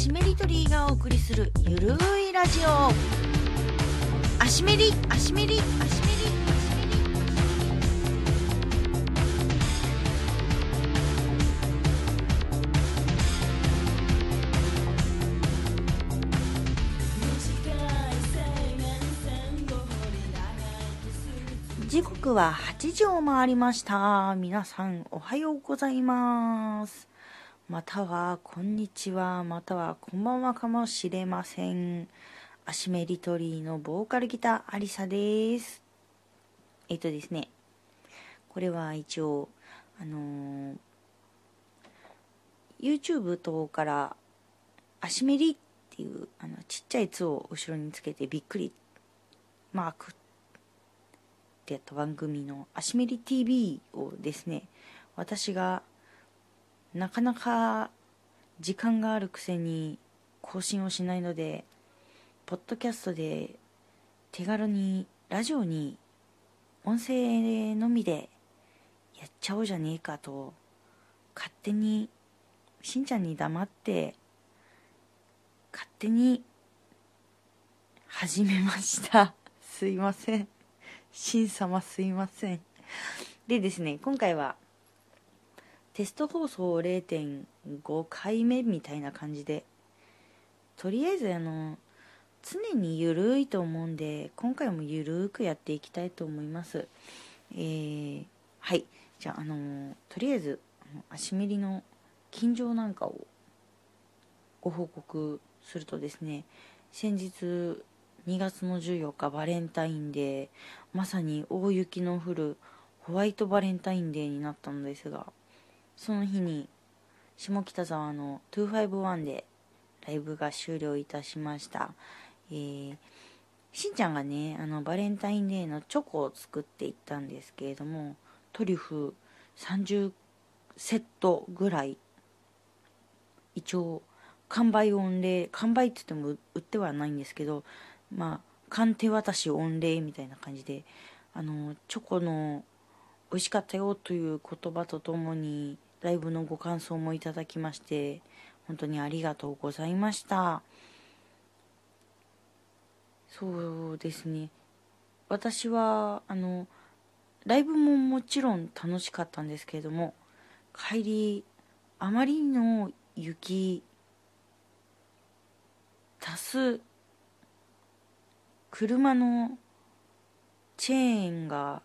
シメリトリーがお送りするゆるいラジオ。アシメリアシメリアシメリ時刻は8時を回りました。皆さんおはようございます。またはこんにちは。またはこんばんはかもしれません。アシメリトリーのボーカルギターアリサです。えっとですね。これは一応あのー、YouTube 等からアシメリっていうあのちっちゃい「つ」を後ろにつけてびっくりマークってやった番組の「アシメリ TV」をですね私がなかなか時間があるくせに更新をしないのでポッドキャストで手軽にラジオに音声のみでやっちゃおうじゃねえかと勝手にしんちゃんに黙って勝手に始めました。すいません。しん様すいません。でですね今回はテスト放送0.5回目みたいな感じでとりあえずあの常にゆるいと思うんで今回もゆるくやっていきたいと思います。えー、はい。じゃああのとりあえず足メリの近所なんかをご報告するとですね先日2月の14日バレンタインデーまさに大雪の降るホワイトバレンタインデーになったのですがその日に下北沢の251でライブが終了いたしました、えー、しんちゃんがねあのバレンタインデーのチョコを作っていったんですけれどもトリュフ30セットぐらい一応完売御礼完売って言っても売ってはないんですけどまあ鑑手渡し御礼みたいな感じであのチョコの美味しかったよという言葉とともにライブのご感想もいただきまして本当にありがとうございました。そうですね。私はあのライブももちろん楽しかったんですけれども帰りあまりの雪足す車のチェーンが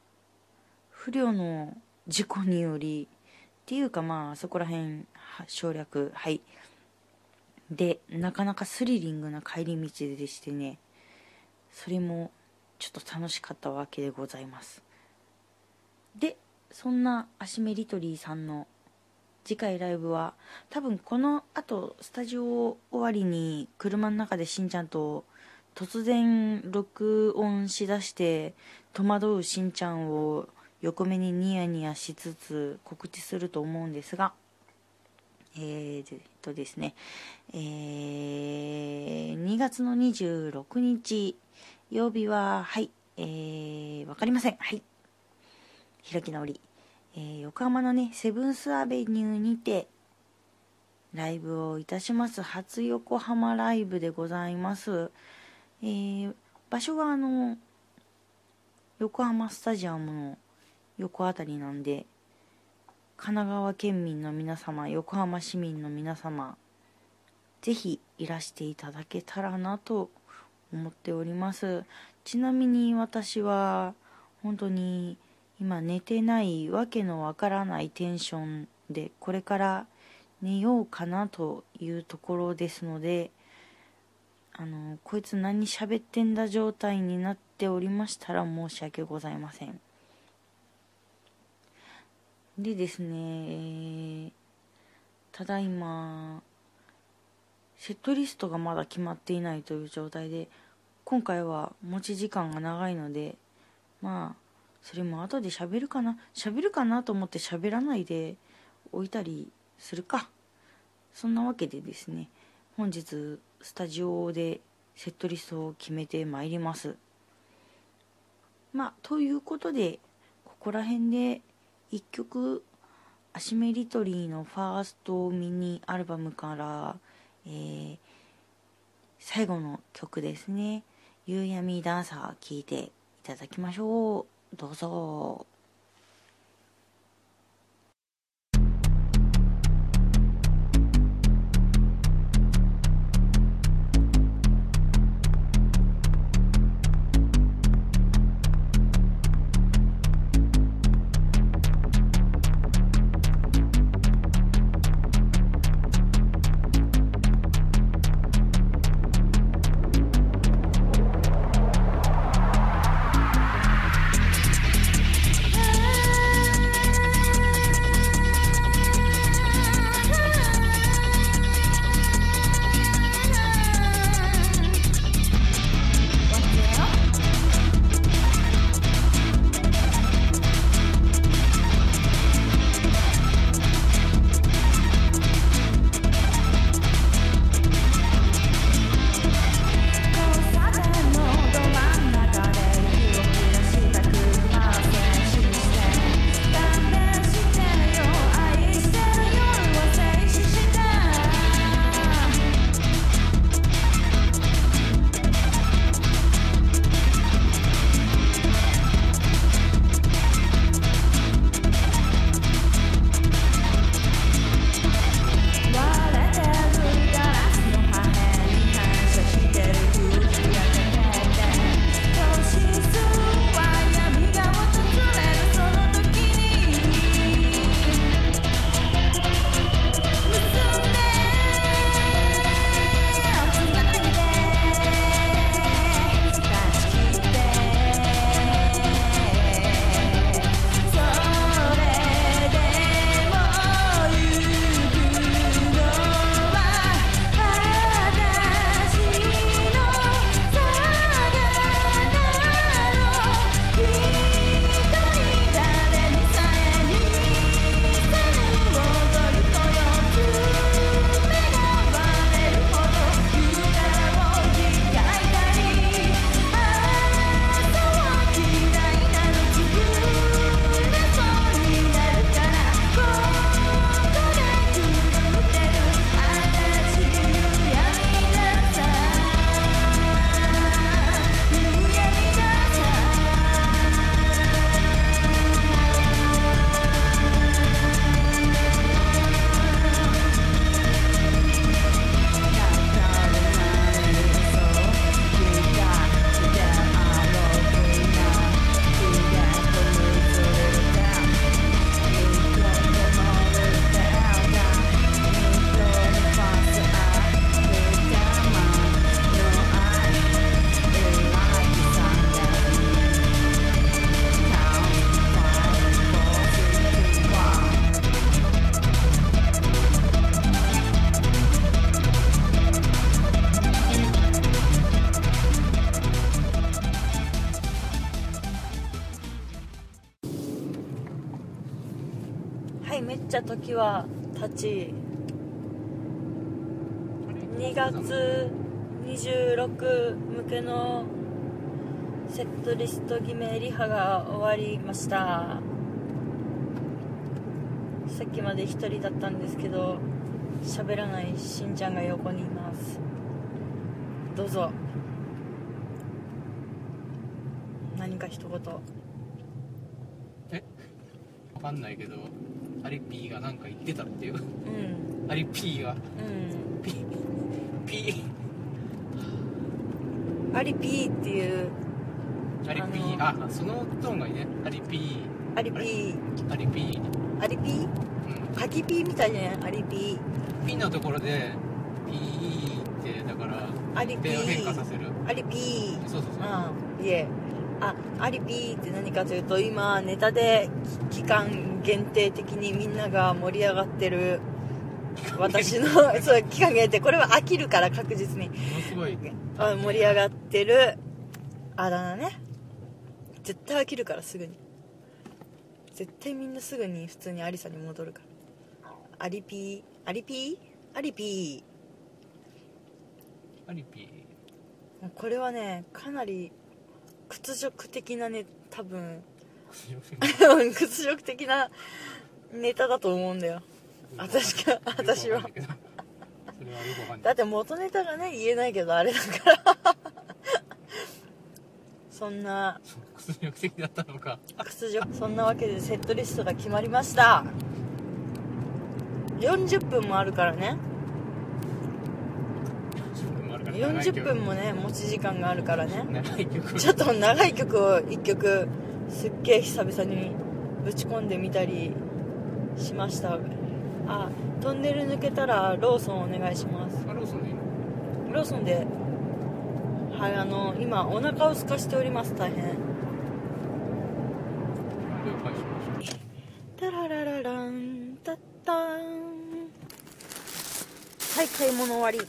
不慮の事故によりっていうかまあそこら辺省略。はい。でなかなかスリリングな帰り道でしてね。それもちょっと楽しかったわけでございます。でそんなアシメリトリーさんの次回ライブは多分このあとスタジオ終わりに車の中でしんちゃんと突然録音しだして戸惑うしんちゃんを横目にニヤニヤしつつ告知すると思うんですが、えー、っとですね、えー、2月の26日、曜日は、はい、えー、わかりません。はい。開き直り。えー、横浜のね、セブンスアベニューにて、ライブをいたします。初横浜ライブでございます。えー、場所はあの、横浜スタジアムの横あたりなんで神奈川県民の皆様横浜市民の皆様ぜひいらしていただけたらなと思っております。ちなみに私は本当に今寝てないわけのわからないテンションでこれから寝ようかなというところですのであのこいつ何喋ってんだ状態になっておりましたら申し訳ございません。でですね、ただいま、セットリストがまだ決まっていないという状態で、今回は持ち時間が長いので、まあ、それも後で喋るかな喋るかなと思って喋らないで置いたりするか。そんなわけでですね、本日スタジオでセットリストを決めてまいります。まあ、ということで、ここら辺で1曲アシメリトリーのファーストミニアルバムから、えー最後の曲ですね「夕闇ダンサー」聴いていただきましょう。どうぞ。はいめっちゃ時は経ち2月26向けのセットリスト決めリハが終わりました。さっきまで1人だったんですけど喋らないしんちゃんが横にいます。どうぞ。何か一言。え？わかんないけど。アリピーがなんか言ってたっていう。うん。アリピーが。うん。ピピアリピーっていうアリピー。あそのトーンがいいね。アリピアリピー。ーアリピー。アリピー？うん。カキピーみたいじゃない？アリピピンのところでピーってだからアリピー。変化させる。ーアリピー。そうそうそう。うんいえあアリピーって何かというと今ネタで期間限定的にみんなが盛り上がってる私の そう期間限定これは飽きるから確実に。すごい。あ盛り上がってる。あだ名ね。絶対飽きるからすぐに。絶対みんなすぐに普通にアリサに戻るから。アリピー？アリピー？アリピアリピー。これはねかなり屈辱的なね多分。屈辱的な。ネタだと思うんだよ。私が私は。だって元ネタがね言えないけどあれだから。そんな。屈辱的だったのか。屈辱そんなわけでセットリストが決まりました。40分もあるからね40分もね持ち時間があるからね。ちょっと長い曲を1曲すっげえ久々にぶち込んでみたりしました。あトンネル抜けたらローソンお願いします。あローソンでいいの？ローソンではいあの今お腹を空かしております。大変。タラララランタッタン。はい買い物終わり。はい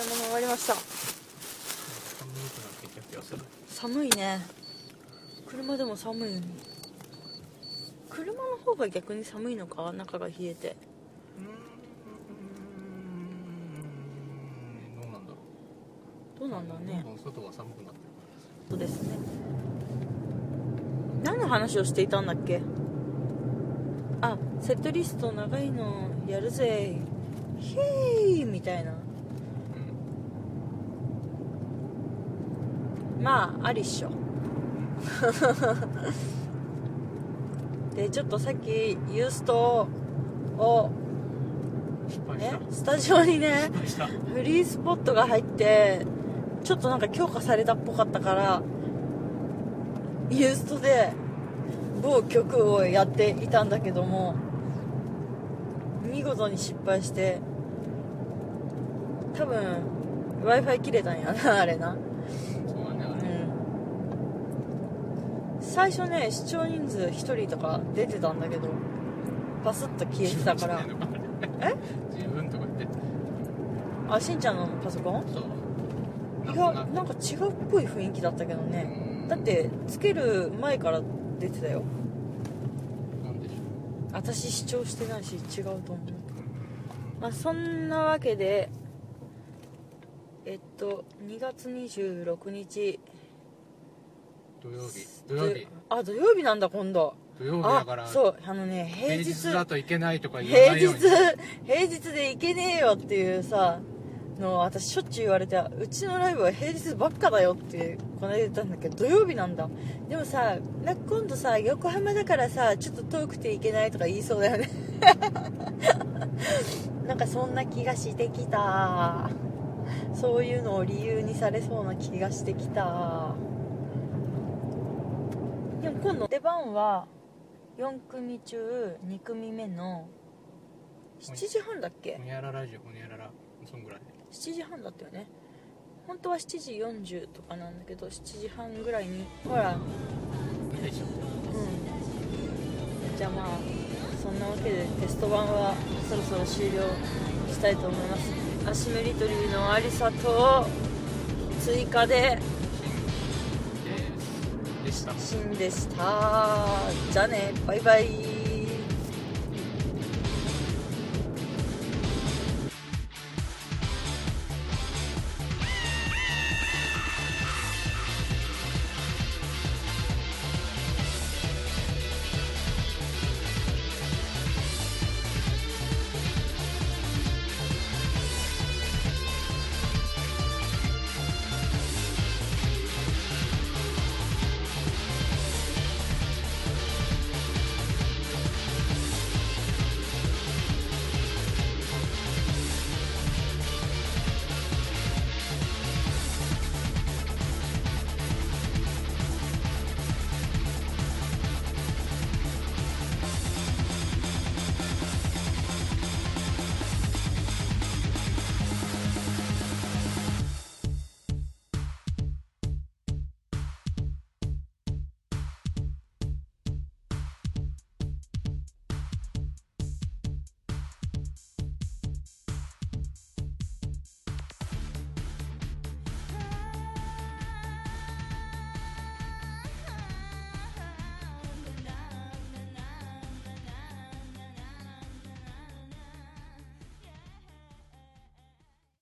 買い物終わりました。た寒いね。車でも寒いのに。車の方が逆に寒いのか？中が冷えて。うーん。どうなんだろう。どうなんだね。外は寒くなってるそうですね。何の話をしていたんだっけ？あセットリスト長いのやるぜ。ヒーみたいなまあありっしょ。でちょっとさっきユーストを失敗しねた。スタジオにねフリースポットが入ってちょっとなんか強化されたっぽかったからユーストで某曲をやっていたんだけども見事に失敗して多分 w i f i 切れたんやなあれなそうだねあうれん最初ね視聴人数1人とか出てたんだけどパスッと消えてたから。え？自分とか言ってあしんちゃんのパソコン？そう。いやなんか違うっぽい雰囲気だったけどね。だってつける前から出てたよ。なんでしょ私視聴してないし違うと思う。まあそんなわけでえっと2月26日う土曜日。土曜日。あ土曜日なんだ今度。土曜日だからあそうあのね平平日日だといけないとか言わな平日いように。平日で行けねえよっていうさの私しょっちゅう言われてうちのライブは平日ばっかだよってこの間言ったんだけど土曜日なんだ。でもさな今度さ横浜だからさちょっと遠くて行けないとか言いそうだよね。なんかそんな気がしてきた。そういうのを理由にされそうな気がしてきたでも今度出番は4組中2組目の7時半だっけ？ほにゃらラジオほにゃらら。そんぐらい。7時半だったよね。本当は7時40とかなんだけど7時半ぐらいにほら。うん。じゃあまあそんなわけでテスト版はそろそろ終了したいと思います。アシメリトリーのありさと追加ででした。シンでした。じゃあね。バイバイ。